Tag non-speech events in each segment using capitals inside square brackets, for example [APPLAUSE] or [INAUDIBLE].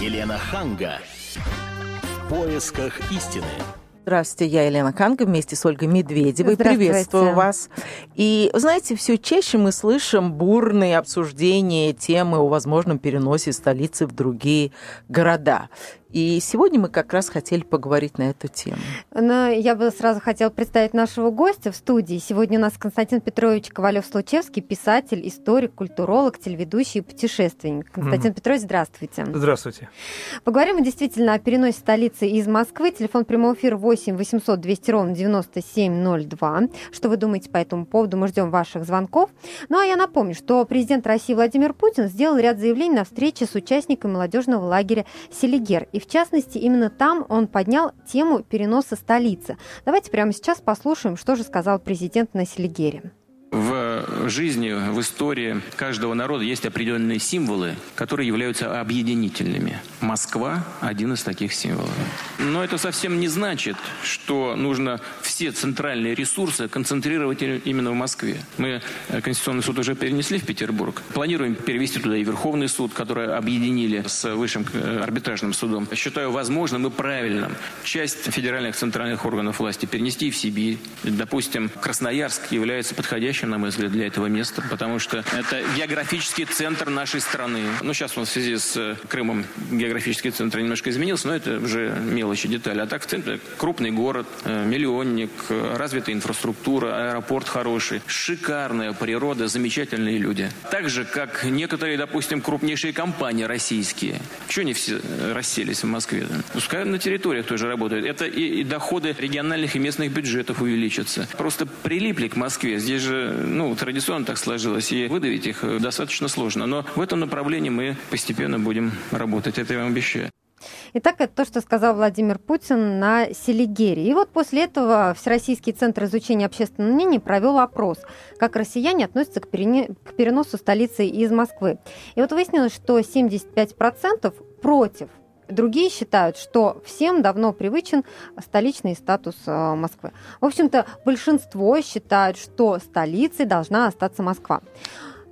Елена Ханга. В поисках истины. Здравствуйте, я Елена Канга вместе с Ольгой Медведевой. Приветствую вас. И, знаете, все чаще мы слышим бурные обсуждения темы о возможном переносе столицы в другие города. И сегодня мы как раз хотели поговорить на эту тему. Но я бы сразу хотела представить нашего гостя в студии. Сегодня у нас Константин Петрович Ковалев-Случевский, писатель, историк, культуролог, телеведущий и путешественник. Константин mm. Петрович, здравствуйте. Здравствуйте. Поговорим мы действительно о переносе столицы из Москвы. Телефон прямого эфира 8 800 200 ровно 9702. Что вы думаете по этому поводу? Мы ждем ваших звонков. Ну а я напомню, что президент России Владимир Путин сделал ряд заявлений на встрече с участниками молодежного лагеря «Селигер». И в частности, именно там он поднял тему переноса столицы. Давайте прямо сейчас послушаем, что же сказал президент на Селигере. Жизни, в истории каждого народа есть определенные символы, которые являются объединительными. Москва – один из таких символов. Но это совсем не значит, что нужно все центральные ресурсы концентрировать именно в Москве. Мы э, Конституционный суд уже перенесли в Петербург. Планируем перевести туда и Верховный суд, который объединили с Высшим э, арбитражным судом. Считаю возможным и правильным часть федеральных центральных органов власти перенести в Сибирь. Допустим, Красноярск является подходящим, на мой взгляд, для этого места, потому что это географический центр нашей страны. Ну, сейчас он в связи с э, Крымом географический центр немножко изменился, но это уже мелочи, детали. А так в центре крупный город, э, миллионник, э, развитая инфраструктура, аэропорт хороший, шикарная природа, замечательные люди. Так же, как некоторые, допустим, крупнейшие компании российские. Чего они все расселись в Москве? Пускай на территориях тоже работают. Это и, и доходы региональных и местных бюджетов увеличатся. Просто прилипли к Москве. Здесь же ну, традиционно так сложилось, и выдавить их э, достаточно сложно. Но в этом направлении мы постепенно будем работать, это я вам обещаю. Итак, это то, что сказал Владимир Путин на Селигере. И вот после этого Всероссийский центр изучения общественного мнения провел опрос, как россияне относятся к, перене... к переносу столицы из Москвы. И вот выяснилось, что 75% против Другие считают, что всем давно привычен столичный статус э, Москвы. В общем-то, большинство считают, что столицей должна остаться Москва.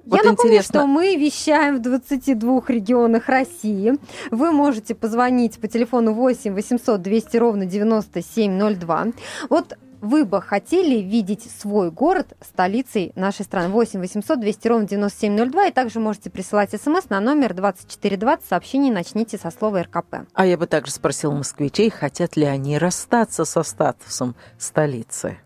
Вот Я напомню, интересно. что мы вещаем в 22 регионах России. Вы можете позвонить по телефону 8 800 200 ровно 9702. Вот вы бы хотели видеть свой город столицей нашей страны? 8 800 200 ровно 9702. И также можете присылать смс на номер 2420. Сообщение начните со слова РКП. А я бы также спросил москвичей, хотят ли они расстаться со статусом столицы.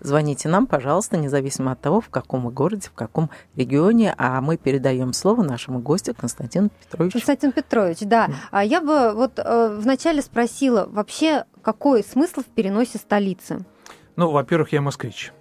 Звоните нам, пожалуйста, независимо от того, в каком вы городе, в каком регионе, а мы передаем слово нашему гостю Константину Петровичу. Константин Петрович, да. А я бы вот э, вначале спросила, вообще какой смысл в переносе столицы? Ну, во-первых, я москвич.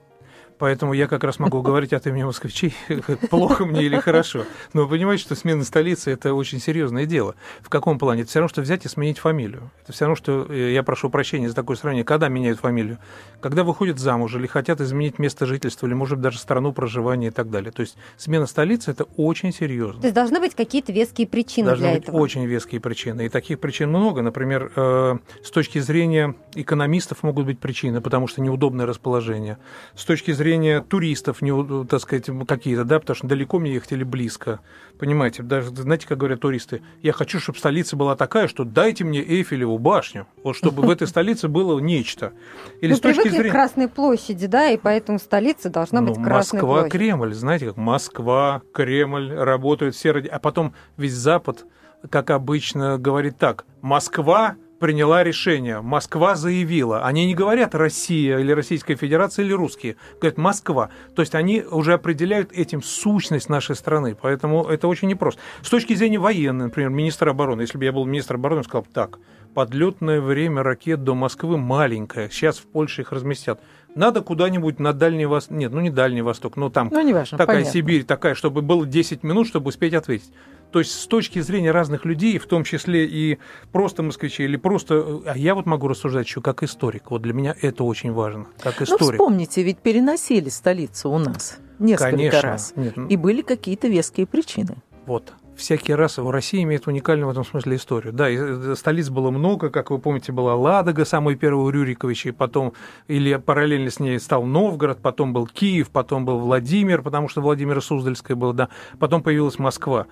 Поэтому я как раз могу говорить от имени москвичей, [LAUGHS] плохо мне или хорошо. Но вы понимаете, что смена столицы – это очень серьезное дело. В каком плане? Это все равно, что взять и сменить фамилию. Это все равно, что, э, я прошу прощения за такое сравнение, когда меняют фамилию? Когда выходят замуж или хотят изменить место жительства, или, может быть, даже страну проживания и так далее. То есть смена столицы – это очень серьезно. То есть должны быть какие-то веские причины должны для быть этого? очень веские причины. И таких причин много. Например, э, с точки зрения экономистов могут быть причины, потому что неудобное расположение. С точки зрения зрения туристов, не, так сказать, какие-то, да, потому что далеко мне ехать или близко. Понимаете, даже, знаете, как говорят туристы, я хочу, чтобы столица была такая, что дайте мне Эйфелеву башню, вот чтобы в этой столице было нечто. Или Мы с точки зрения... к Красной площади, да, и поэтому столица должна быть ну, Красной Москва, площадь. Кремль, знаете, как Москва, Кремль работают все ради... А потом весь Запад, как обычно, говорит так, Москва приняла решение. Москва заявила. Они не говорят Россия или Российская Федерация или русские. Говорят Москва. То есть они уже определяют этим сущность нашей страны. Поэтому это очень непросто. С точки зрения военной, например, министр обороны. Если бы я был министр обороны, сказал так. Подлетное время ракет до Москвы маленькое. Сейчас в Польше их разместят. Надо куда-нибудь на Дальний Восток. Нет, ну не Дальний Восток, но там ну, важно, такая понятно. Сибирь, такая, чтобы было 10 минут, чтобы успеть ответить. То есть с точки зрения разных людей, в том числе и просто москвичей, или просто... А я вот могу рассуждать еще как историк. Вот для меня это очень важно, как ну, историк. Ну, вспомните, ведь переносили столицу у нас несколько Конечно. раз. Нет. И были какие-то веские причины. Вот всякий раз в России имеет уникальную в этом смысле историю. Да, э, столиц было много, как вы помните, была Ладога, самый первый у Рюриковичей, потом, или параллельно с ней стал Новгород, потом был Киев, потом был Владимир, потому что Владимир Суздальская был, да, потом появилась Москва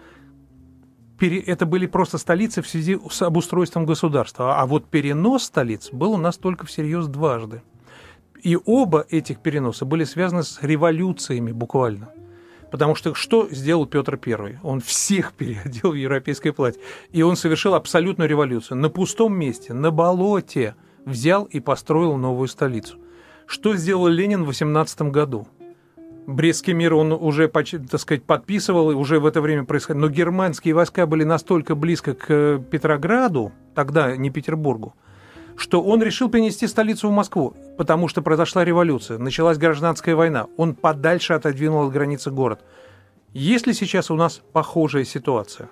это были просто столицы в связи с обустройством государства. А вот перенос столиц был у нас только всерьез дважды. И оба этих переноса были связаны с революциями буквально. Потому что что сделал Петр I? Он всех [LAUGHS] переодел в европейское платье. И он совершил абсолютную революцию. На пустом месте, на болоте взял и построил новую столицу. Что сделал Ленин в 18 году? Брестский мир он уже, так сказать, подписывал, и уже в это время происходило. Но германские войска были настолько близко к Петрограду, тогда не Петербургу, что он решил перенести столицу в Москву, потому что произошла революция, началась гражданская война. Он подальше отодвинул от границы город. Есть ли сейчас у нас похожая ситуация?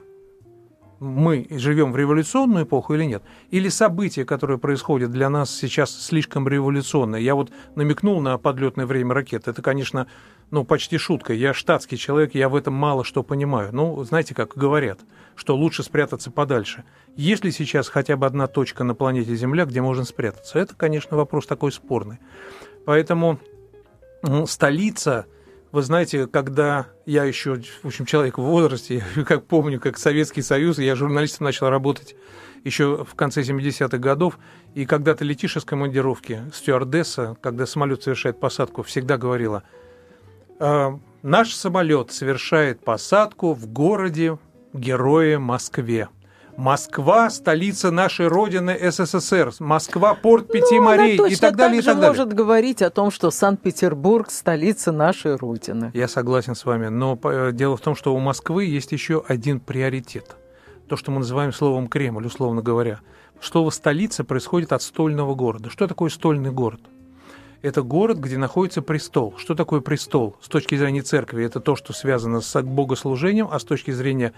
Мы живем в революционную эпоху или нет? Или события, которые происходят для нас сейчас слишком революционные? Я вот намекнул на подлетное время ракет. Это, конечно, ну, почти шутка. Я штатский человек, я в этом мало что понимаю. Ну, знаете, как говорят, что лучше спрятаться подальше. Есть ли сейчас хотя бы одна точка на планете Земля, где можно спрятаться? Это, конечно, вопрос такой спорный. Поэтому столица, вы знаете, когда я еще, в общем, человек в возрасте, [LAUGHS] как помню, как Советский Союз, я журналистом начал работать еще в конце 70-х годов, и когда ты летишь из командировки, стюардесса, когда самолет совершает посадку, всегда говорила – наш самолет совершает посадку в городе Герое Москве. Москва – столица нашей Родины СССР. Москва – порт пяти ну, морей и так далее, так и так далее. может говорить о том, что Санкт-Петербург – столица нашей Родины. Я согласен с вами. Но э, дело в том, что у Москвы есть еще один приоритет. То, что мы называем словом Кремль, условно говоря. Слово «столица» происходит от стольного города. Что такое стольный город? Это город, где находится престол. Что такое престол? С точки зрения церкви, это то, что связано с богослужением, а с точки зрения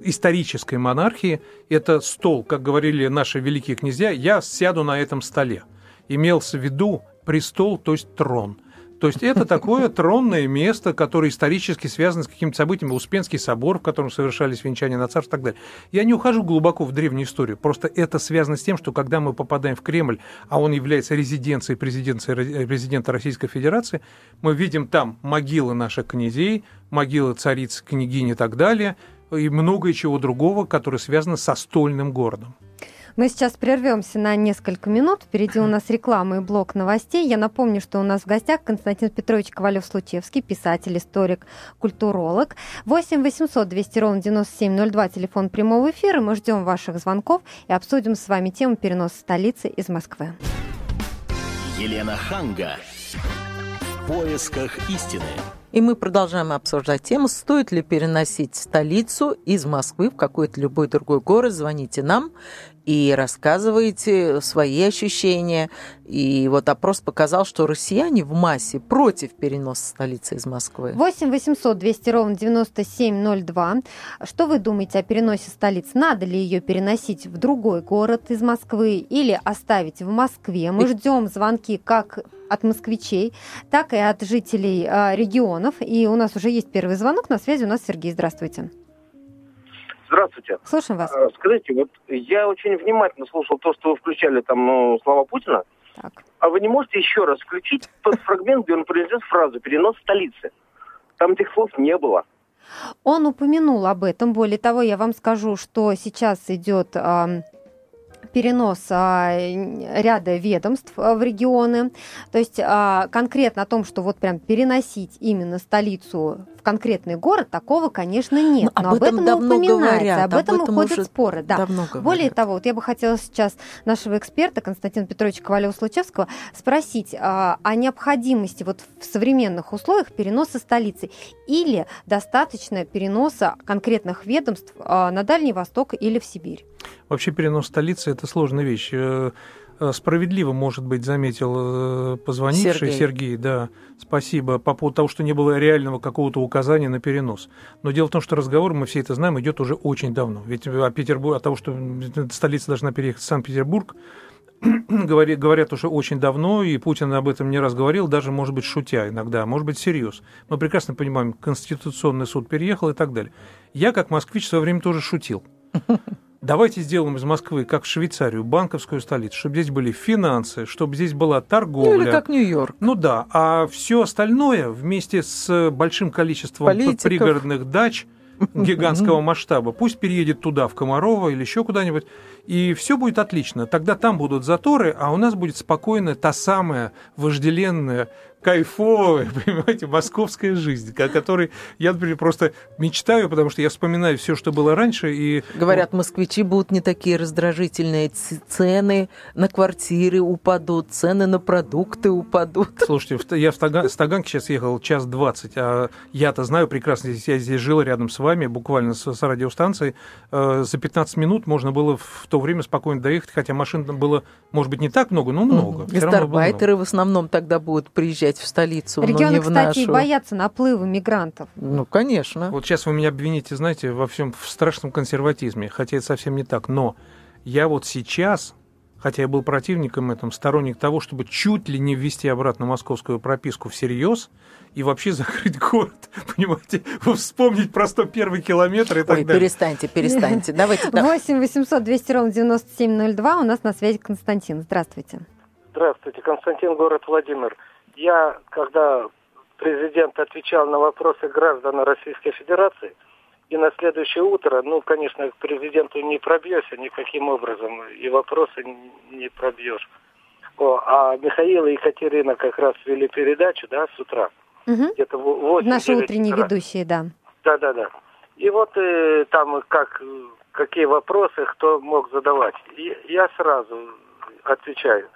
исторической монархии, это стол, как говорили наши великие князья, я сяду на этом столе. Имелся в виду престол, то есть трон – то есть это такое тронное место, которое исторически связано с какими-то событиями. Успенский собор, в котором совершались венчания на царство и так далее. Я не ухожу глубоко в древнюю историю. Просто это связано с тем, что когда мы попадаем в Кремль, а он является резиденцией президента Российской Федерации, мы видим там могилы наших князей, могилы цариц, княгинь и так далее, и многое чего другого, которое связано со стольным городом. Мы сейчас прервемся на несколько минут. Впереди у нас реклама и блок новостей. Я напомню, что у нас в гостях Константин Петрович Ковалев-Случевский, писатель, историк, культуролог. 8 800 200 ровно 9702, телефон прямого эфира. Мы ждем ваших звонков и обсудим с вами тему переноса столицы из Москвы. Елена Ханга. В поисках истины. И мы продолжаем обсуждать тему, стоит ли переносить столицу из Москвы в какой-то любой другой город. Звоните нам и рассказываете свои ощущения. И вот опрос показал, что россияне в массе против переноса столицы из Москвы. 8 800 200 ровно 9702. Что вы думаете о переносе столицы? Надо ли ее переносить в другой город из Москвы или оставить в Москве? Мы ждем звонки как от москвичей, так и от жителей э, регионов. И у нас уже есть первый звонок. На связи у нас Сергей. Здравствуйте. Здравствуйте. Слушаем вас. А, скажите, вот я очень внимательно слушал то, что вы включали там ну, слова Путина. Так. А вы не можете еще раз включить тот фрагмент, где он произнес фразу «перенос столицы»? Там этих слов не было. Он упомянул об этом. Более того, я вам скажу, что сейчас идет перенос а, ряда ведомств а, в регионы. То есть конкретно о том, что вот прям переносить именно столицу конкретный город, такого, конечно, нет. Но, Но об, этом, этом упоминается, говорят, об этом, об этом уходят споры. Да. Более того, вот я бы хотела сейчас нашего эксперта Константина Петровича Ковалева-Случевского спросить о необходимости вот в современных условиях переноса столицы или достаточно переноса конкретных ведомств на Дальний Восток или в Сибирь. Вообще перенос столицы – это сложная вещь. Э, э, справедливо, может быть, заметил э, позвонивший Сергей. Сергей, да, спасибо, по поводу того, что не было реального какого-то указания на перенос. Но дело в том, что разговор, мы все это знаем, идет уже очень давно. Ведь о Петербурге, от того, что столица должна переехать в Санкт-Петербург, [CLEARS THROAT] говорят уже очень давно, и Путин об этом не раз говорил, даже, может быть, шутя иногда, может быть, всерьез. Мы прекрасно понимаем, Конституционный суд переехал и так далее. Я, как москвич, в свое время тоже шутил. Давайте сделаем из Москвы, как в Швейцарию, банковскую столицу, чтобы здесь были финансы, чтобы здесь была торговля. Ну, или как Нью-Йорк. Ну да, а все остальное вместе с большим количеством Политиков. пригородных дач [LAUGHS] гигантского масштаба. Пусть переедет туда, в Комарово или еще куда-нибудь, и все будет отлично. Тогда там будут заторы, а у нас будет спокойная та самая вожделенная кайфовая, [LAUGHS] понимаете, московская жизнь, о которой я, например, просто мечтаю, потому что я вспоминаю все, что было раньше. И... Говорят, москвичи будут не такие раздражительные, цены на квартиры упадут, цены на продукты упадут. [LAUGHS] Слушайте, я в Таган, с Таганки сейчас ехал час двадцать, а я-то знаю прекрасно, я здесь жил рядом с вами, буквально с, с радиостанцией, э, за 15 минут можно было в то время спокойно доехать, хотя машин было, может быть, не так много, но много. Гастарбайтеры в основном тогда будут приезжать приезжать в столицу, Регионы, но не в кстати, нашу. и боятся наплыва мигрантов. Ну, конечно. Вот сейчас вы меня обвините, знаете, во всем в страшном консерватизме, хотя это совсем не так. Но я вот сейчас, хотя я был противником этом, сторонник того, чтобы чуть ли не ввести обратно московскую прописку всерьез и вообще [LAUGHS] закрыть город, понимаете, вспомнить про 101 километр и так Ой, далее. перестаньте, перестаньте. Давайте. 8 800 200 ровно 9702. У нас на связи Константин. Здравствуйте. Здравствуйте, Константин, город Владимир. Я, когда президент отвечал на вопросы граждан Российской Федерации, и на следующее утро, ну, конечно, к президенту не пробьешься никаким образом, и вопросы не пробьешь. О, а Михаил и Екатерина как раз вели передачу, да, с утра. Угу. Где-то 8 Наши утренние утра. ведущие, да. Да-да-да. И вот э, там как, какие вопросы кто мог задавать. И я сразу отвечаю.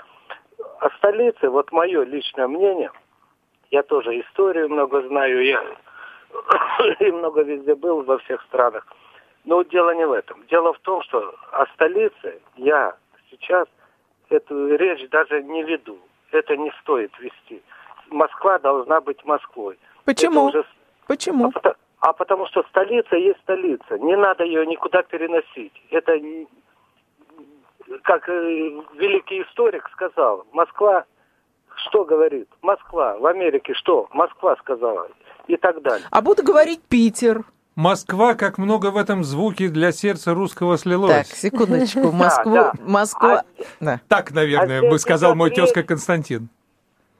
О столице, вот мое личное мнение, я тоже историю много знаю, я [COUGHS] и много везде был во всех странах. Но дело не в этом. Дело в том, что о столице я сейчас эту речь даже не веду. Это не стоит вести. Москва должна быть Москвой. Почему? Уже... Почему? А потому, а потому что столица есть столица. Не надо ее никуда переносить. Это как э, великий историк сказал, Москва что говорит? Москва. В Америке что? Москва сказала. И так далее. А буду говорить Питер. Москва, как много в этом звуке для сердца русского слилось. Так, секундочку. Москву, [LAUGHS] да, да. Москва... А, да. Так, наверное, а бы сказал мой тезка речь... Константин.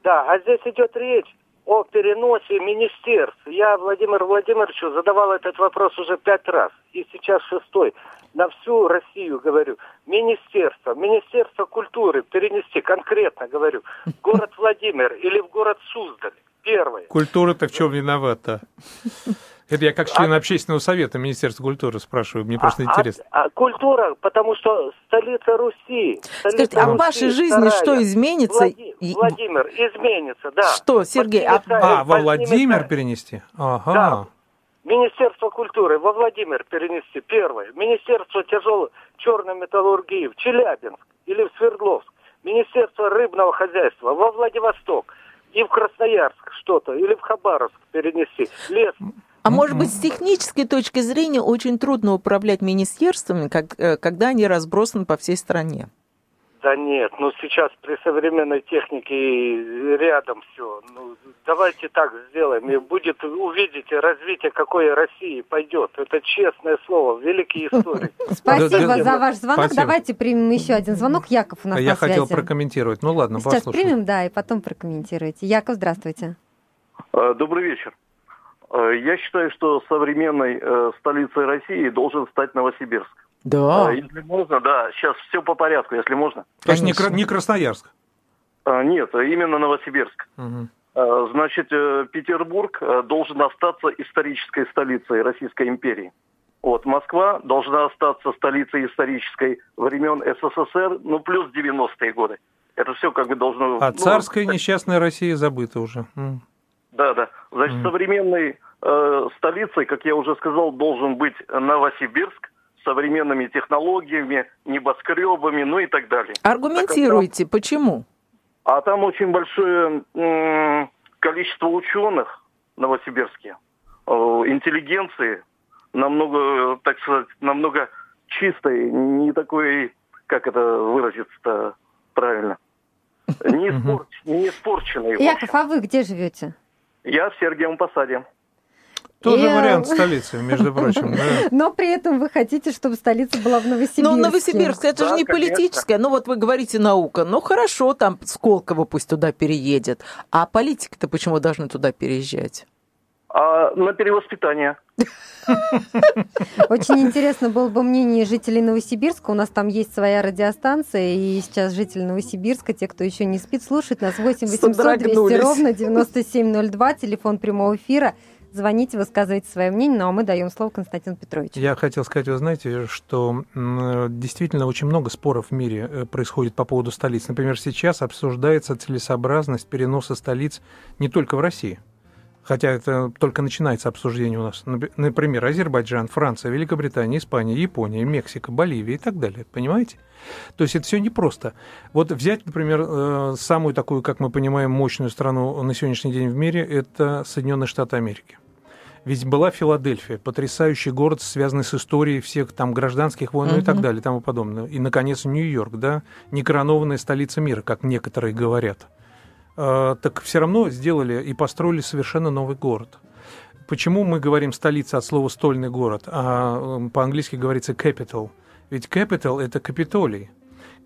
Да, а здесь идет речь о переносе министерств. Я Владимиру Владимировичу задавал этот вопрос уже пять раз, и сейчас шестой на всю Россию, говорю, министерство, министерство культуры перенести, конкретно говорю, в [LAUGHS] город Владимир или в город Суздаль, первое. Культура-то в чем виновата? [LAUGHS] Это я как член а... общественного совета Министерства культуры спрашиваю, мне просто а, интересно. А, а культура, потому что столица Руси. Столица Скажите, а в вашей жизни старая. что изменится? Влади... Владимир, изменится, да. Что, Сергей? А, а во Владимир перенести? Ага. Да. Министерство культуры во Владимир перенести, первое. Министерство тяжелой черной металлургии в Челябинск или в Свердловск. Министерство рыбного хозяйства во Владивосток и в Красноярск что-то, или в Хабаровск перенести. Лес. А может быть, с технической точки зрения очень трудно управлять министерствами, как, э, когда они разбросаны по всей стране? Да нет, ну сейчас при современной технике рядом все. Ну, давайте так сделаем, и будет, увидите, развитие какое России пойдет. Это честное слово, великий историк. [LAUGHS] Спасибо за ваш звонок. Давайте примем еще один звонок. Яков у нас Я хотел прокомментировать. Ну ладно, Сейчас примем, да, и потом прокомментируйте. Яков, здравствуйте. Э, добрый вечер. Э, я считаю, что современной э, столицей России должен стать Новосибирск. Да. А, если можно, да. Сейчас все по порядку, если можно. То есть не, не Красноярск? Нет, именно Новосибирск. Угу. Значит, э, Петербург э, должен остаться исторической столицей Российской империи. Вот, Москва должна остаться столицей исторической времен СССР, ну, плюс 90-е годы. Это все как бы должно... А ну, царская несчастная Россия забыта уже. Да, да. Значит, mm. современной э, столицей, как я уже сказал, должен быть Новосибирск, современными технологиями, небоскребами, ну и так далее. Аргументируйте, там, почему? А там очень большое м- количество ученых в Новосибирске, э, интеллигенции, намного, так сказать, намного чистой, не такой, как это выразиться-то правильно, [LAUGHS] не, испорч, не испорченной. Яков, а вы где живете? Я в Сергиевом Посаде. Тоже и... вариант столицы, между прочим. Да. [LAUGHS] Но при этом вы хотите, чтобы столица была в Новосибирске. Ну, Новосибирск, это да, же не конечно. политическое. Ну, вот вы говорите наука. Ну, хорошо, там Сколково пусть туда переедет. А политики-то почему должны туда переезжать? А на перевоспитание. Очень интересно было бы мнение жителей Новосибирска. У нас там есть своя радиостанция, и сейчас жители Новосибирска, те, кто еще не спит, слушают нас 8 800 200 ровно 9702, телефон прямого эфира. Звоните, высказывайте свое мнение, ну а мы даем слово Константину Петровичу. Я хотел сказать, вы знаете, что действительно очень много споров в мире э, происходит по поводу столиц. Например, сейчас обсуждается целесообразность переноса столиц не только в России, хотя это только начинается обсуждение у нас. Например, Азербайджан, Франция, Великобритания, Испания, Япония, Мексика, Боливия и так далее. Понимаете? То есть это все непросто. Вот взять, например, э, самую такую, как мы понимаем, мощную страну на сегодняшний день в мире, это Соединенные Штаты Америки. Ведь была Филадельфия, потрясающий город, связанный с историей всех там гражданских войн угу. и так далее и тому подобное. И, наконец, Нью-Йорк, да, некоронованная столица мира, как некоторые говорят. Э, так все равно сделали и построили совершенно новый город. Почему мы говорим столица от слова стольный город, а по-английски говорится capital? Ведь capital это Капитолий.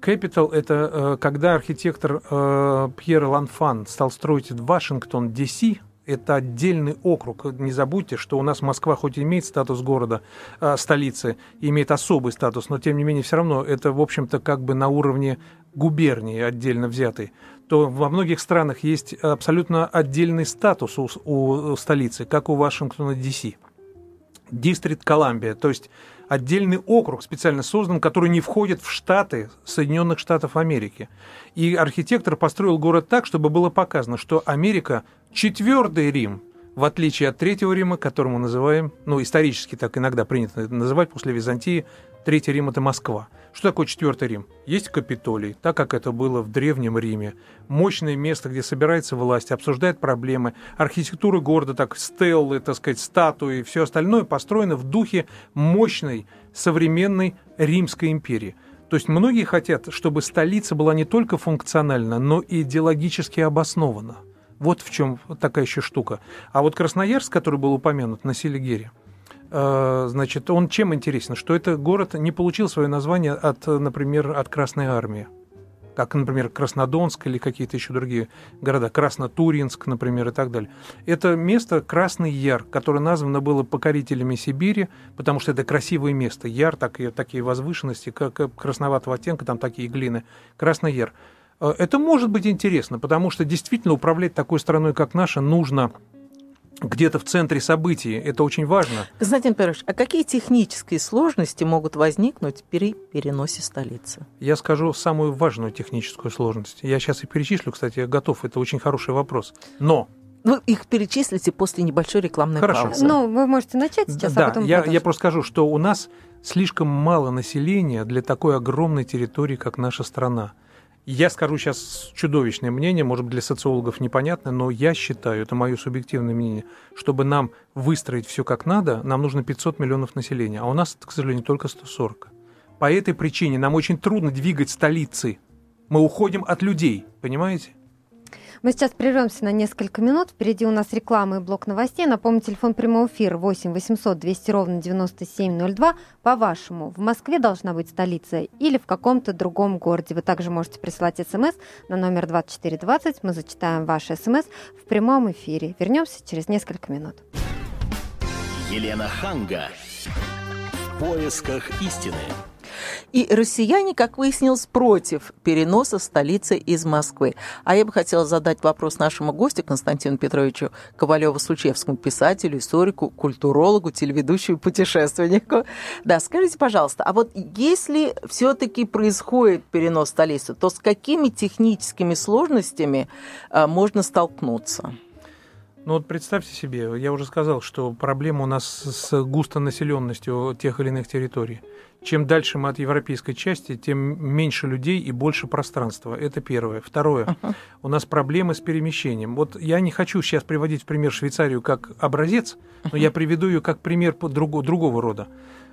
Capital – это э, когда архитектор э, Пьер Ланфан стал строить Вашингтон, Д.С., это отдельный округ. Не забудьте, что у нас Москва хоть и имеет статус города, э, столицы, имеет особый статус, но тем не менее все равно это, в общем-то, как бы на уровне губернии отдельно взятой, то во многих странах есть абсолютно отдельный статус у, у столицы, как у Вашингтона, Д.С. Дистрикт Колумбия, то есть отдельный округ специально создан, который не входит в штаты Соединенных Штатов Америки. И архитектор построил город так, чтобы было показано, что Америка четвертый Рим, в отличие от Третьего Рима, который мы называем, ну, исторически так иногда принято называть после Византии, Третий Рим – это Москва. Что такое Четвертый Рим? Есть Капитолий, так как это было в Древнем Риме. Мощное место, где собирается власть, обсуждает проблемы. Архитектура города, так, стеллы, так сказать, статуи, все остальное построено в духе мощной современной Римской империи. То есть многие хотят, чтобы столица была не только функциональна, но и идеологически обоснована. Вот в чем такая еще штука. А вот Красноярск, который был упомянут на Селигере, значит, он чем интересен? Что это город не получил свое название от, например, от Красной Армии как, например, Краснодонск или какие-то еще другие города, Краснотуринск, например, и так далее. Это место Красный Яр, которое названо было покорителями Сибири, потому что это красивое место. Яр, такие, такие возвышенности, как красноватого оттенка, там такие глины. Красный Яр. Э, это может быть интересно, потому что действительно управлять такой страной, как наша, нужно где-то в центре событий. Это очень важно. Константин Петрович, а какие технические сложности могут возникнуть при переносе столицы? Я скажу самую важную техническую сложность. Я сейчас и перечислю, кстати, я готов. Это очень хороший вопрос. Но вы их перечислите после небольшой рекламной Хорошо. паузы. Ну, вы можете начать сейчас, да, а потом я, я просто скажу, что у нас слишком мало населения для такой огромной территории, как наша страна. Я скажу сейчас чудовищное мнение, может быть, для социологов непонятно, но я считаю, это мое субъективное мнение, чтобы нам выстроить все как надо, нам нужно 500 миллионов населения, а у нас, к сожалению, только 140. По этой причине нам очень трудно двигать столицы. Мы уходим от людей, понимаете? Мы сейчас прервемся на несколько минут. Впереди у нас реклама и блок новостей. Напомню, телефон прямого эфира 8 800 200 ровно 9702. По-вашему, в Москве должна быть столица или в каком-то другом городе? Вы также можете присылать смс на номер 2420. Мы зачитаем ваши смс в прямом эфире. Вернемся через несколько минут. Елена Ханга. В поисках истины. И россияне, как выяснилось, против переноса столицы из Москвы. А я бы хотела задать вопрос нашему гостю Константину Петровичу Ковалеву-Сучевскому, писателю, историку, культурологу, телеведущему, путешественнику. Да, скажите, пожалуйста, а вот если все-таки происходит перенос столицы, то с какими техническими сложностями а, можно столкнуться? Ну вот представьте себе, я уже сказал, что проблема у нас с густонаселенностью тех или иных территорий. Чем дальше мы от европейской части, тем меньше людей и больше пространства. Это первое. Второе. Uh-huh. У нас проблемы с перемещением. Вот я не хочу сейчас приводить в пример Швейцарию как образец, но uh-huh. я приведу ее как пример друг, другого рода.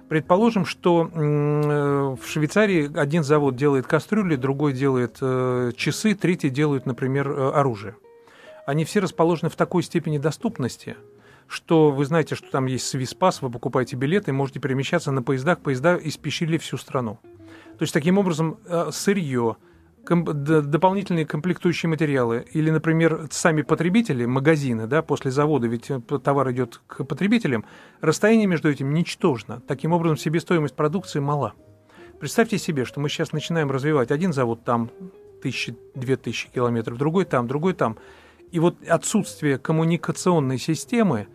Предположим, что э, в Швейцарии один завод делает кастрюли, другой делает э, часы, третий делает, например, э, оружие они все расположены в такой степени доступности, что вы знаете, что там есть Свиспас, вы покупаете билеты и можете перемещаться на поездах, поезда испещрили всю страну. То есть таким образом э, сырье, дополнительные комплектующие материалы или, например, сами потребители, магазины, да, после завода, ведь э, товар идет к потребителям, расстояние между этим ничтожно. Таким образом, себестоимость продукции мала. Представьте себе, что мы сейчас начинаем развивать один завод там, тысячи, две тысячи километров, другой там, другой там. И вот отсутствие коммуникационной системы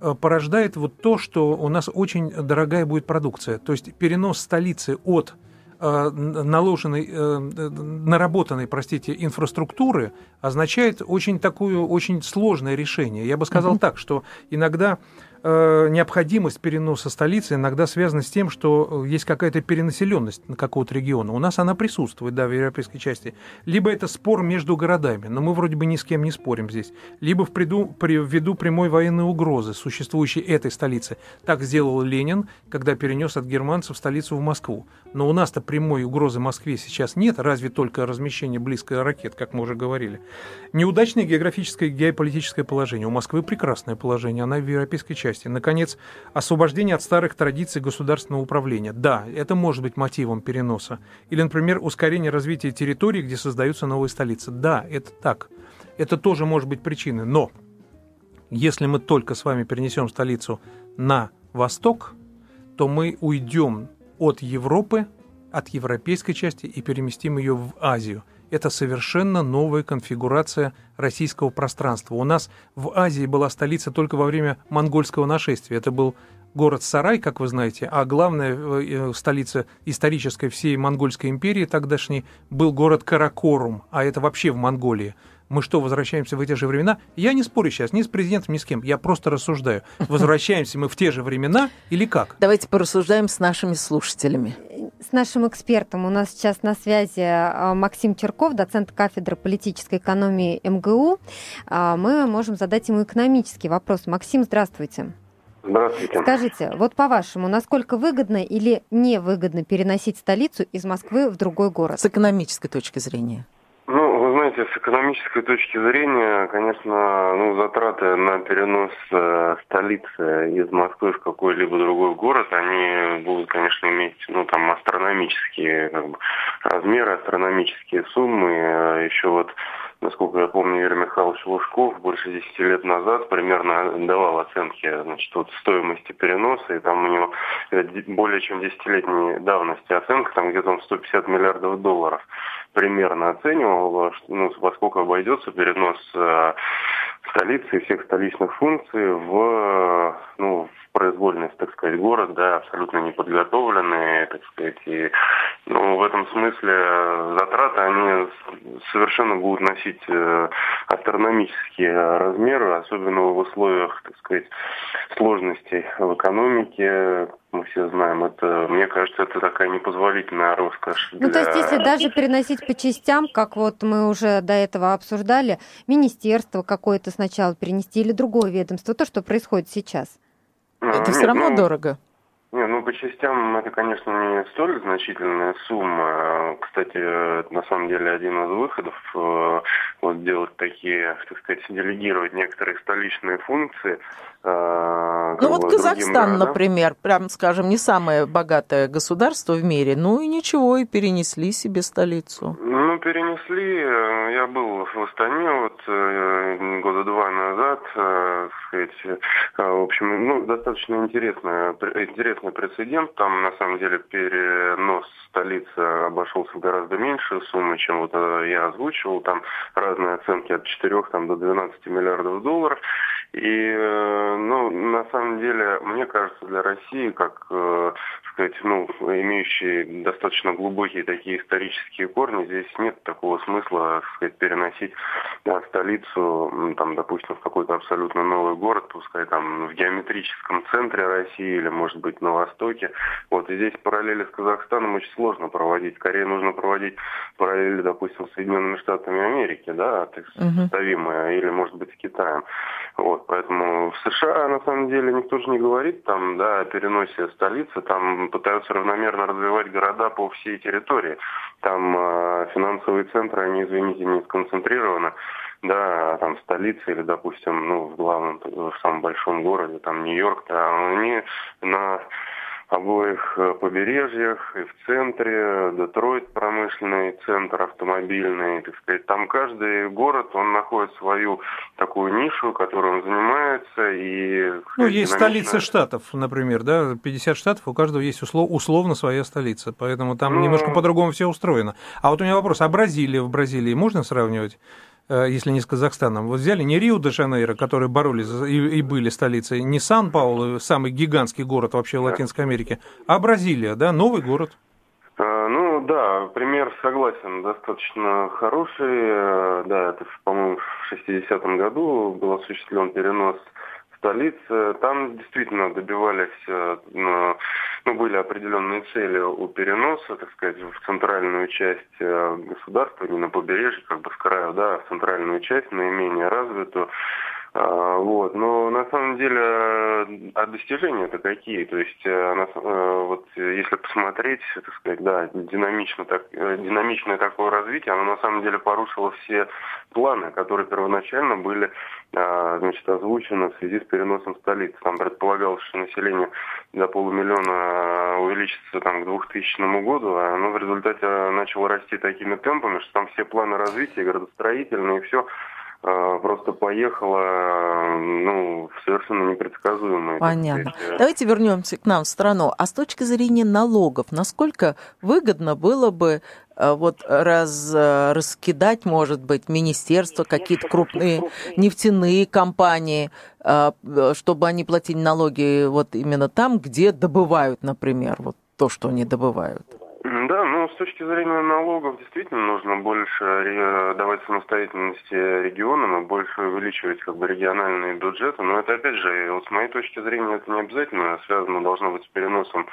э, порождает вот то, что у нас очень дорогая будет продукция. То есть перенос столицы от Э, наложенной, э, наработанной, простите, инфраструктуры означает очень такое, очень сложное решение. Я бы сказал uh-huh. так, что иногда необходимость переноса столицы иногда связана с тем, что э, есть какая-то перенаселенность на какого-то региона. У нас она присутствует, да, в европейской части. Либо это спор между городами, но мы вроде бы ни с кем не спорим здесь. Либо в приду, при, ввиду прямой военной угрозы, существующей этой столицы. Так сделал Ленин, когда перенес от германцев столицу в Москву. Но у нас-то прямой угрозы Москве сейчас нет, разве только размещение близко ракет, как мы уже говорили. Неудачное географическое и геополитическое положение. У Москвы прекрасное положение, она в европейской части. Наконец, освобождение от старых традиций государственного управления. Да, это может быть мотивом переноса. Или, например, ускорение развития территорий, где создаются новые столицы. Да, это так. Это тоже может быть причиной. Но если мы только с вами перенесем столицу на восток, то мы уйдем от Европы, от европейской части и переместим ее в Азию – это совершенно новая конфигурация российского пространства. У нас в Азии была столица только во время монгольского нашествия. Это был город Сарай, как вы знаете, а главная э, столица исторической всей Монгольской империи тогдашней был город Каракорум, а это вообще в Монголии. Мы что, возвращаемся в эти же времена? Я не спорю сейчас ни с президентом, ни с кем. Я просто рассуждаю. Возвращаемся мы в те же времена или как? Давайте порассуждаем с нашими слушателями. С нашим экспертом у нас сейчас на связи а, Максим Черков, доцент кафедры политической экономии МГУ. А, мы можем задать ему экономический вопрос. Максим, здравствуйте. Здравствуйте. Скажите, вот по-вашему, насколько выгодно или невыгодно переносить столицу из Москвы в другой город? С экономической точки зрения. Знаете, с экономической точки зрения, конечно, ну, затраты на перенос э, столицы из Москвы в какой-либо другой город, они будут, конечно, иметь, ну, там, астрономические как бы, размеры, астрономические суммы. Э, Еще вот насколько я помню, Юрий Михайлович Лужков больше 10 лет назад примерно давал оценки значит, вот стоимости переноса, и там у него более чем 10-летней давности оценка, там где-то он 150 миллиардов долларов примерно оценивал, ну, во сколько обойдется перенос э, столицы и всех столичных функций в, ну, в произвольность, так сказать, город, да, абсолютно неподготовленный, так сказать, и ну, в этом смысле затраты, они совершенно будут носить э, астрономические размеры, особенно в условиях, так сказать, сложностей в экономике, мы все знаем, это, мне кажется, это такая непозволительная роскошь. Ну, то есть, если даже переносить по частям, как вот мы уже до этого обсуждали, министерство какое-то сначала перенести или другое ведомство, то, что происходит сейчас? Это Нет, все равно ну, дорого. Не, ну по частям это, конечно, не столь значительная сумма. Кстати, на самом деле один из выходов э, вот делать такие, так сказать, делегировать некоторые столичные функции. Э, ну вот Казахстан, например, прям скажем, не самое богатое государство в мире, ну и ничего, и перенесли себе столицу. Ну, перенесли. Я был в Астане вот э, года два назад, сказать, в общем, ну, достаточно интересная интересный прецедент. Там, на самом деле, перенос столицы обошелся гораздо меньше суммы, чем вот э, я озвучивал. Там разные оценки от 4 там, до 12 миллиардов долларов. И, э, ну, на самом деле, мне кажется, для России, как, э, сказать, ну, имеющие достаточно глубокие такие исторические корни, здесь нет такого смысла, сказать, переносить да, столицу, там, допустим, в какой-то абсолютно новый город, пускай там в геометрическом центре России или, может быть, на востоке. Вот, и здесь параллели с Казахстаном очень сложно проводить. Скорее нужно проводить параллели, допустим, с Соединенными Штатами Америки, да, сопоставимые, или, может быть, с Китаем. Вот, поэтому в США, на самом деле, никто же не говорит там, да, о переносе столицы, там пытаются равномерно развивать города по всей территории. Там э, финансовые центры, они, извините, не сконцентрированы да, там столица или, допустим, ну, в главном, в самом большом городе, там Нью-Йорк, да, они на обоих э, побережьях, и в центре, Детройт промышленный центр автомобильный, так сказать, там каждый город, он находит свою такую нишу, которую он занимается, и... Ну, есть столицы штатов, например, да, 50 штатов, у каждого есть услов, условно своя столица, поэтому там ну... немножко по-другому все устроено. А вот у меня вопрос, а Бразилия в Бразилии можно сравнивать? Э, если не с Казахстаном. Вот взяли не Рио-де-Жанейро, которые боролись и, и были столицей, не Сан-Паулу, самый гигантский город вообще в Латинской Америке, а Бразилия, да, новый город. А, ну да, пример согласен, достаточно хороший. Э, да, это, по-моему, в 60-м году был осуществлен перенос столицы. Там действительно добивались, э, ну, были определенные цели у переноса, так сказать, в центральную часть э, государства, не на побережье, как бы с краю, да, а в центральную часть, наименее развитую. А, вот. Но на самом деле, а достижения это какие? То есть, э, вот если посмотреть, так сказать, да, динамично, так, динамичное такое развитие, оно на самом деле порушило все планы, которые первоначально были а, значит, озвучено в связи с переносом столицы. Там предполагалось, что население до полумиллиона увеличится там, к 2000 году, а оно в результате начало расти такими темпами, что там все планы развития, градостроительные, и все просто поехала ну, совершенно непредсказуемая. Понятно. Э, Давайте вернемся к нам в страну. А с точки зрения налогов, насколько выгодно было бы э, вот раз, э, раскидать, может быть, министерства, какие-то крупные нефтяные компании, чтобы они платили налоги вот именно там, где добывают, например, вот то, что они добывают? С точки зрения налогов действительно нужно больше давать самостоятельности регионам и больше увеличивать как бы региональные бюджеты. Но это, опять же, вот с моей точки зрения, это не обязательно связано должно быть с переносом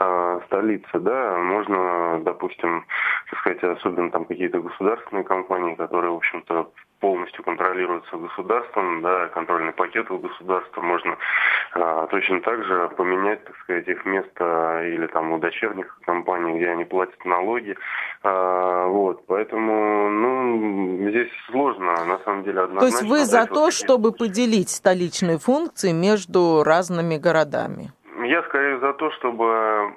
э, столицы, да. Можно, допустим, так сказать, особенно там какие-то государственные компании, которые, в общем-то, полностью контролируется государством, да, контрольный пакет у государства можно а, точно так же поменять, так сказать, их место или там у дочерних компаний, где они платят налоги. А, вот, поэтому, ну, здесь сложно, на самом деле, однозначно. То есть вы за то, чтобы поделить столичные функции между разными городами? Я скорее за то, чтобы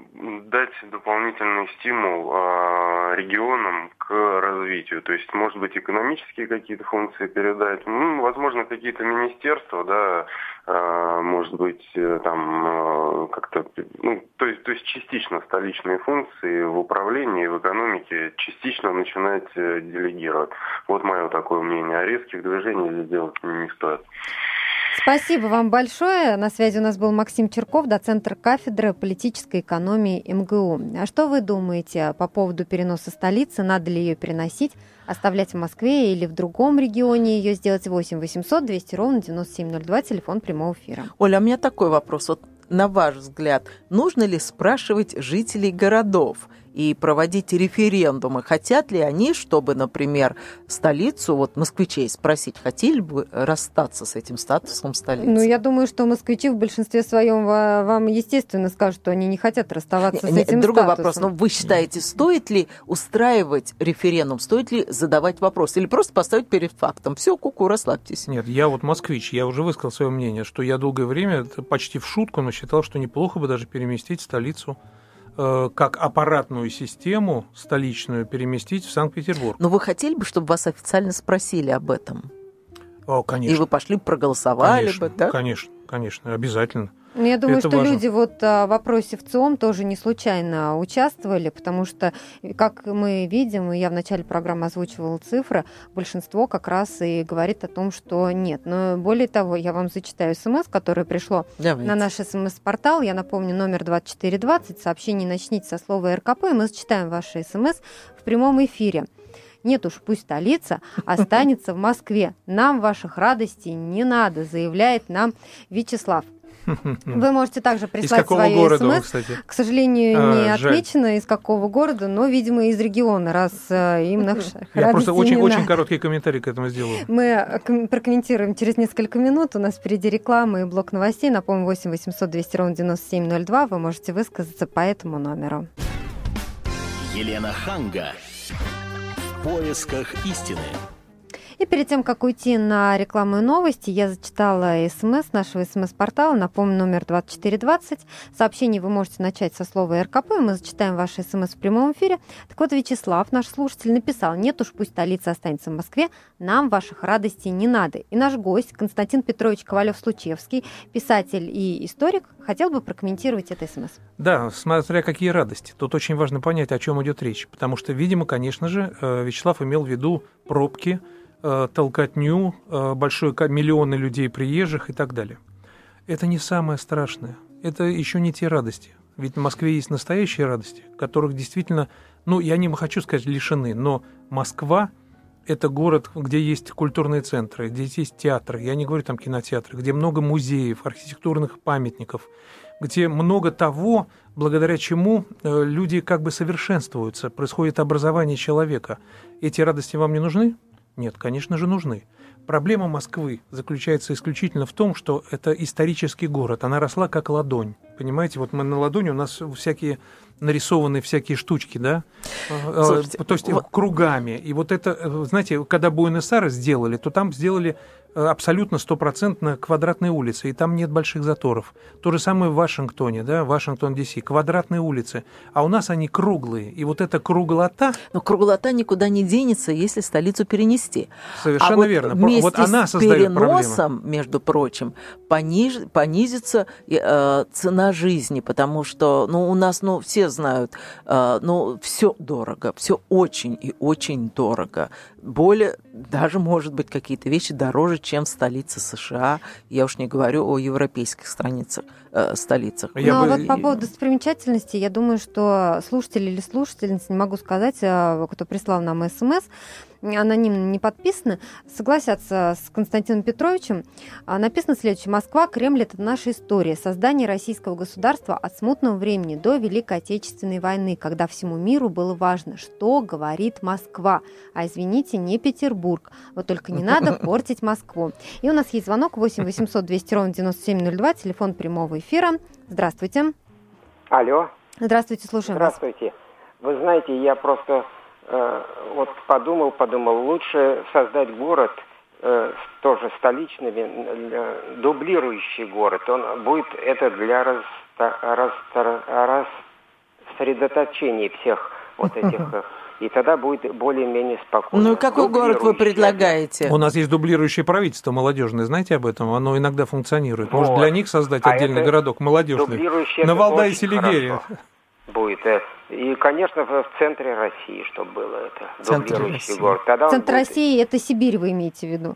дать дополнительный стимул э, регионам к развитию. То есть, может быть, экономические какие-то функции передать, ну, возможно, какие-то министерства, да, э, может быть, э, там э, как-то, ну, то есть, то есть частично столичные функции в управлении, в экономике частично начинать э, делегировать. Вот мое такое мнение. А резких движений здесь делать не стоит. Спасибо вам большое. На связи у нас был Максим Черков, доцент кафедры политической экономии МГУ. А что вы думаете по поводу переноса столицы? Надо ли ее переносить, оставлять в Москве или в другом регионе ее сделать? 8 800 200 ровно 9702, телефон прямого эфира. Оля, у меня такой вопрос. Вот на ваш взгляд, нужно ли спрашивать жителей городов? И проводить референдумы. Хотят ли они, чтобы, например, столицу, вот москвичей спросить, хотели бы расстаться с этим статусом столицы? Ну, я думаю, что москвичи в большинстве своем вам, естественно, скажут, что они не хотят расставаться не, с этим Другой статусом. вопрос. Но вы считаете, стоит ли устраивать референдум, стоит ли задавать вопрос, или просто поставить перед фактом? Все, куку, расслабьтесь. Нет, я вот москвич, я уже высказал свое мнение, что я долгое время, почти в шутку, но считал, что неплохо бы даже переместить столицу как аппаратную систему столичную переместить в Санкт-Петербург. Но вы хотели бы, чтобы вас официально спросили об этом? О, конечно. И вы пошли проголосовали конечно, бы, да? Конечно, конечно, обязательно. Ну, я думаю, это что важно. люди вот а, в вопросе в ЦИОМ тоже не случайно участвовали, потому что, как мы видим, и я в начале программы озвучивала цифры, большинство как раз и говорит о том, что нет. Но более того, я вам зачитаю смс, которое пришло Давайте. на наш смс-портал. Я напомню, номер 2420, сообщение начните со слова РКП, и мы зачитаем ваши смс в прямом эфире. Нет уж, пусть столица [LAUGHS] останется в Москве. Нам ваших радостей не надо, заявляет нам Вячеслав. Вы можете также прислать из какого свои города смс. кстати? К сожалению, а, не жаль. отмечено из какого города, но, видимо, из региона, раз э, им наших Я просто очень, очень короткий комментарий к этому сделаю. Мы э, прокомментируем через несколько минут. У нас впереди реклама и блок новостей. Напомню, 8 800 200 ровно 9702. Вы можете высказаться по этому номеру. Елена Ханга. В поисках истины. И перед тем, как уйти на рекламу и новости, я зачитала смс нашего смс-портала. Напомню, номер 2420. Сообщение вы можете начать со слова РКП. Мы зачитаем ваши смс в прямом эфире. Так вот, Вячеслав, наш слушатель, написал, нет уж, пусть столица останется в Москве, нам ваших радостей не надо. И наш гость, Константин Петрович Ковалев-Случевский, писатель и историк, хотел бы прокомментировать это смс. Да, смотря какие радости. Тут очень важно понять, о чем идет речь. Потому что, видимо, конечно же, э, Вячеслав имел в виду пробки, толкотню, э, большое миллионы людей приезжих и так далее. Это не самое страшное. Это еще не те радости. Ведь в Москве есть настоящие радости, которых действительно, ну, я не хочу сказать лишены, но Москва – это город, где есть культурные центры, где есть театры, я не говорю там кинотеатры, где много музеев, архитектурных памятников, где много того, благодаря чему э, люди как бы совершенствуются, происходит образование человека. Эти радости вам не нужны? Нет, конечно же, нужны. Проблема Москвы заключается исключительно в том, что это исторический город. Она росла как ладонь. Понимаете, вот мы на ладони, у нас всякие нарисованы всякие штучки, да? Э, Слушайте, То есть вот... кругами. И вот это, э, знаете, когда Буэнос-Айрес сделали, то там сделали абсолютно стопроцентно квадратные улицы, и там нет больших заторов. То же самое в Вашингтоне, да, Вашингтон, Д.С., квадратные улицы, а у нас они круглые, и вот эта круглота... Но круглота никуда не денется, если столицу перенести. Совершенно а вот верно. Вместе вот она с переносом, проблемы. между прочим, пониж... понизится э, цена жизни, потому что, ну, у нас, ну, все знают, э, ну, все дорого, все очень и очень дорого. Более, даже, может быть, какие-то вещи дороже, чем в столице США. Я уж не говорю о европейских страницах, э, столицах. Ну, а бы... вот по поводу достопримечательности, я думаю, что слушатель или слушательница, не могу сказать, э, кто прислал нам смс, анонимно не подписаны, согласятся с Константином Петровичем. А, написано следующее. Москва, Кремль – это наша история. Создание российского государства от смутного времени до Великой Отечественной войны, когда всему миру было важно, что говорит Москва. А извините, не Петербург. Вот только не надо [LAUGHS] портить Москву. И у нас есть звонок 8 800 200 ровно 9702, телефон прямого эфира. Здравствуйте. Алло. Здравствуйте, слушаем Здравствуйте. вас. Вы знаете, я просто Э, вот подумал, подумал, лучше создать город э, тоже столичный, э, дублирующий город. Он будет это для рассредоточения всех вот [LAUGHS] этих и тогда будет более-менее спокойно. Ну, какой город вы предлагаете? У нас есть дублирующее правительство молодежное, знаете об этом? Оно иногда функционирует. Может, вот. для них создать а отдельный городок молодежный? На Валдае Селигере. Будет. И, конечно, в центре России, чтобы было это. Центр России. Город. Тогда Центр будет... России – это Сибирь, вы имеете в виду?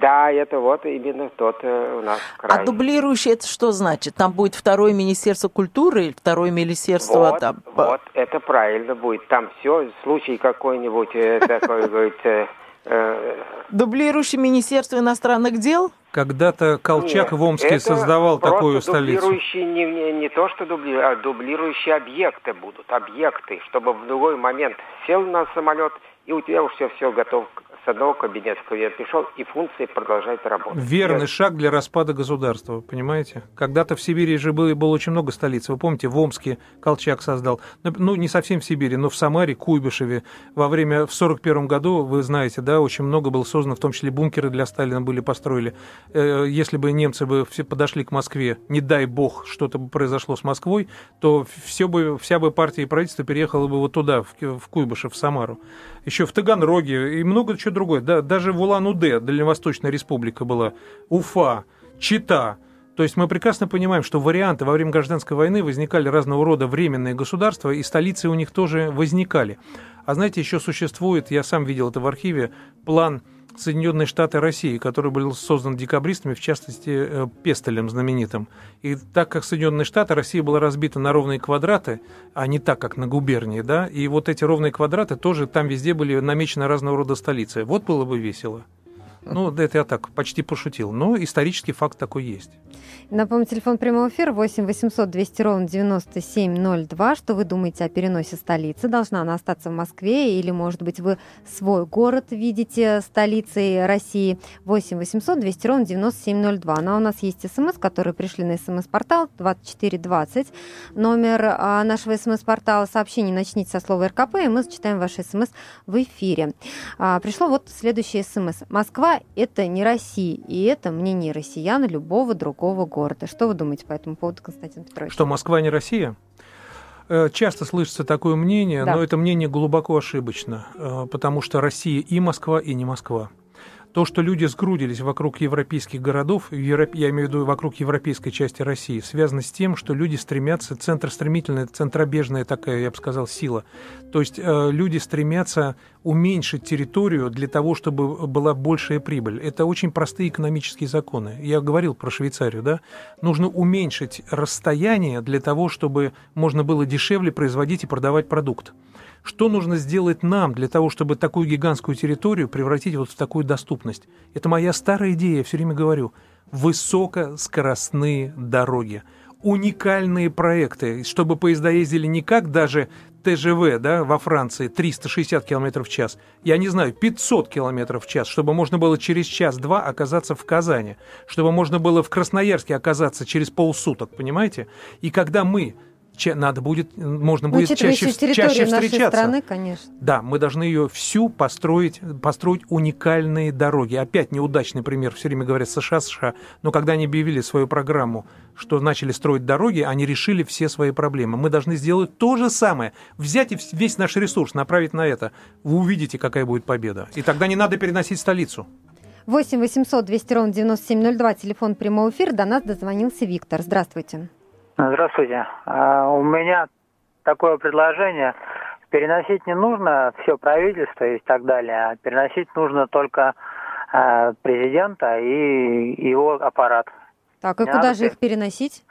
Да, это вот именно тот э, у нас край. А дублирующий это что значит? Там будет второе Министерство культуры или второе Министерство... Вот, там... вот это правильно будет. Там все, случай какой-нибудь э, такой, говорится... Э, Дублирующий Министерство иностранных дел? Когда-то Колчак Нет, в Омске создавал такую столицу. Дублирующие не, не, не то, что дублирующие, а дублирующие объекты будут, объекты, чтобы в другой момент сел на самолет, и у тебя уже все, все готово с одного кабинета в кабинет пришел, и функции продолжают работать. Верный Я... шаг для распада государства, понимаете? Когда-то в Сибири же было, было очень много столиц. Вы помните, в Омске Колчак создал. Ну, ну, не совсем в Сибири, но в Самаре, Куйбышеве. Во время, в 41 году, вы знаете, да, очень много было создано, в том числе бункеры для Сталина были построили. Э, если бы немцы бы все подошли к Москве, не дай бог, что-то бы произошло с Москвой, то все бы, вся бы партия и правительство переехала бы вот туда, в, в Куйбышев, в Самару. Еще в Таганроге и много чего другое. Да, даже в Улан-Удэ, Дальневосточная республика была, Уфа, Чита. То есть мы прекрасно понимаем, что варианты во время гражданской войны возникали разного рода временные государства, и столицы у них тоже возникали. А знаете, еще существует, я сам видел это в архиве, план Соединенные Штаты России, который был создан декабристами, в частности, э, Пестелем знаменитым. И так как Соединенные Штаты, Россия была разбита на ровные квадраты, а не так, как на губернии, да, и вот эти ровные квадраты тоже там везде были намечены разного рода столицы. Вот было бы весело. Ну, это я так почти пошутил. Но исторический факт такой есть. Напомню, телефон прямого эфира 8 800 200 ровно 9702. Что вы думаете о переносе столицы? Должна она остаться в Москве или, может быть, вы свой город видите столицей России? 8 800 200 ровно 9702. Но у нас есть смс, которые пришли на смс-портал 2420. Номер а, нашего смс-портала сообщений начните со слова РКП, и мы зачитаем ваши смс в эфире. А, пришло вот следующее смс. Москва – это не Россия, и это мнение россиян любого другого города. Что вы думаете по этому поводу, Константин Петрович? Что Москва не Россия? Э, часто слышится такое мнение, да. но это мнение глубоко ошибочно, э, потому что Россия и Москва, и не Москва. То, что люди сгрудились вокруг европейских городов, я имею в виду вокруг европейской части России, связано с тем, что люди стремятся, центр стремительная, центробежная такая, я бы сказал, сила. То есть э, люди стремятся уменьшить территорию для того, чтобы была большая прибыль. Это очень простые экономические законы. Я говорил про Швейцарию, да? Нужно уменьшить расстояние для того, чтобы можно было дешевле производить и продавать продукт. Что нужно сделать нам для того, чтобы такую гигантскую территорию превратить вот в такую доступность? Это моя старая идея, я все время говорю. Высокоскоростные дороги. Уникальные проекты, чтобы поезда ездили не как даже ТЖВ да, во Франции 360 км в час, я не знаю, 500 км в час, чтобы можно было через час-два оказаться в Казани, чтобы можно было в Красноярске оказаться через полсуток, понимаете? И когда мы надо будет, можно будет ну, чаще, чаще встречаться. страны, конечно. Да, мы должны ее всю построить, построить уникальные дороги. Опять неудачный пример, все время говорят США, США, но когда они объявили свою программу, что начали строить дороги, они решили все свои проблемы. Мы должны сделать то же самое, взять и весь наш ресурс направить на это. Вы увидите, какая будет победа. И тогда не надо переносить столицу. 8 800 200 ровно 9702, телефон прямого эфира. До нас дозвонился Виктор. Здравствуйте. Здравствуйте. А, у меня такое предложение. Переносить не нужно все правительство и так далее, а переносить нужно только а, президента и его аппарат. Так, и куда же их переносить?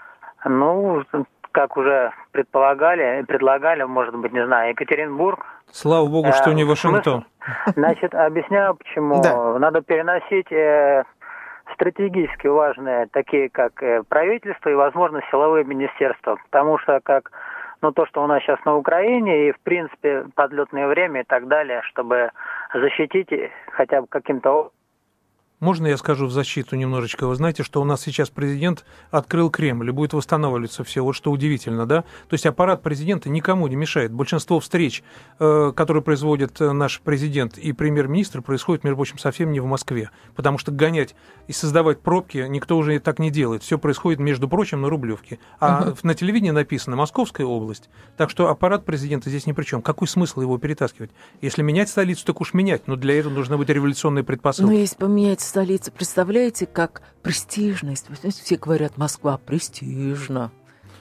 Ну, как уже предполагали, предлагали, может быть, не знаю, Екатеринбург. Слава богу, что не э, Вашингтон. Значит, объясняю, почему. Да. Надо переносить э, стратегически важные, такие как э, правительство и, возможно, силовые министерства. Потому что как ну, то, что у нас сейчас на Украине, и, в принципе, подлетное время и так далее, чтобы защитить хотя бы каким-то можно я скажу в защиту немножечко? Вы знаете, что у нас сейчас президент открыл Кремль и будет восстанавливаться все. Вот что удивительно, да? То есть аппарат президента никому не мешает. Большинство встреч, э, которые производит э, наш президент и премьер-министр, происходит, между прочим, совсем не в Москве. Потому что гонять и создавать пробки никто уже так не делает. Все происходит, между прочим, на Рублевке. А угу. на телевидении написано Московская область. Так что аппарат президента здесь ни при чем. Какой смысл его перетаскивать? Если менять столицу, так уж менять. Но для этого нужны быть революционные предпосылки. Но если поменять столицы, представляете, как престижность. Все говорят, Москва престижна.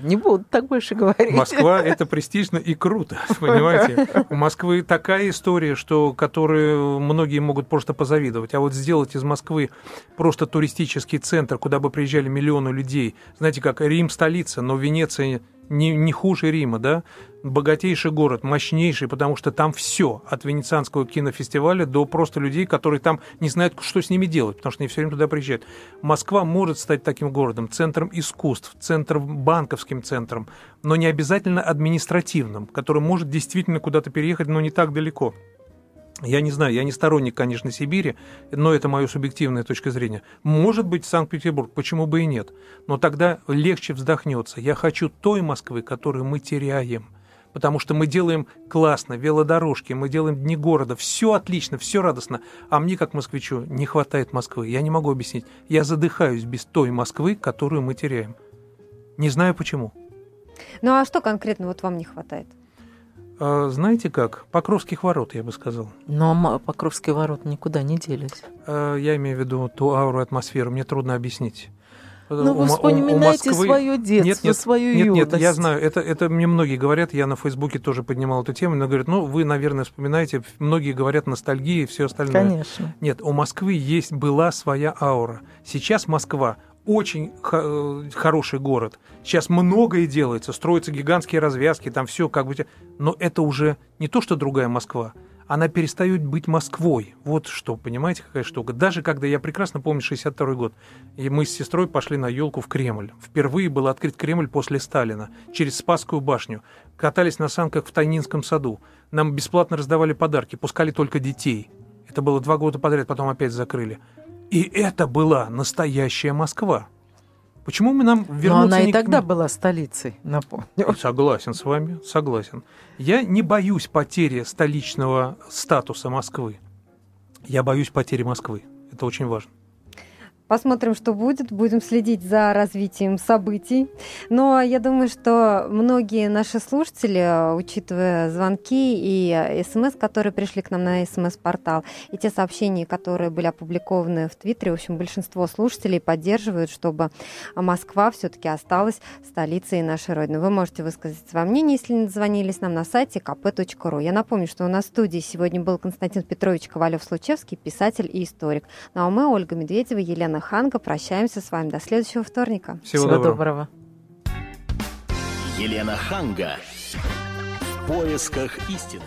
Не буду так больше говорить. Москва – это престижно и круто, понимаете? У Москвы такая история, что которую многие могут просто позавидовать. А вот сделать из Москвы просто туристический центр, куда бы приезжали миллионы людей. Знаете, как Рим – столица, но Венеция не, не хуже Рима, да? Богатейший город, мощнейший, потому что там все, от Венецианского кинофестиваля до просто людей, которые там не знают, что с ними делать, потому что они все время туда приезжают. Москва может стать таким городом, центром искусств, центром, банковским центром, но не обязательно административным, который может действительно куда-то переехать, но не так далеко. Я не знаю, я не сторонник, конечно, Сибири, но это моя субъективная точка зрения. Может быть, Санкт-Петербург, почему бы и нет. Но тогда легче вздохнется. Я хочу той Москвы, которую мы теряем. Потому что мы делаем классно, велодорожки, мы делаем дни города, все отлично, все радостно. А мне, как москвичу, не хватает Москвы. Я не могу объяснить. Я задыхаюсь без той Москвы, которую мы теряем. Не знаю почему. Ну а что конкретно вот вам не хватает? А, знаете как? Покровских ворот, я бы сказал. Но Покровские ворота никуда не делись. А, я имею в виду ту ауру, атмосферу. Мне трудно объяснить. Ну, вы вспоминаете Москвы... свое детство, нет, нет, свою нет, юность. Нет, я знаю, это, это мне многие говорят, я на Фейсбуке тоже поднимал эту тему, но говорят, ну, вы, наверное, вспоминаете, многие говорят ностальгии и все остальное. Конечно. Нет, у Москвы есть, была своя аура. Сейчас Москва очень э, хороший город. Сейчас многое делается, строятся гигантские развязки, там все как бы... Но это уже не то, что другая Москва, она перестает быть Москвой. Вот что, понимаете, какая штука. Даже когда, я прекрасно помню 62 год, и мы с сестрой пошли на елку в Кремль. Впервые был открыт Кремль после Сталина, через Спасскую башню. Катались на санках в Тайнинском саду. Нам бесплатно раздавали подарки, пускали только детей. Это было два года подряд, потом опять закрыли. И это была настоящая Москва. Почему мы нам вернуться... Но она и тогда была столицей, напомню. Согласен с вами, согласен. Я не боюсь потери столичного статуса Москвы. Я боюсь потери Москвы. Это очень важно. Посмотрим, что будет. Будем следить за развитием событий. Но я думаю, что многие наши слушатели, учитывая звонки и смс, которые пришли к нам на смс-портал, и те сообщения, которые были опубликованы в Твиттере, в общем, большинство слушателей поддерживают, чтобы Москва все-таки осталась столицей нашей Родины. Вы можете высказать свое мнение, если не звонились нам на сайте kp.ru. Я напомню, что у нас в студии сегодня был Константин Петрович Ковалев-Случевский, писатель и историк. Ну а мы, Ольга Медведева, Елена Ханга. Прощаемся с вами до следующего вторника. Всего, Всего доброго. доброго. Елена Ханга. В поисках истины.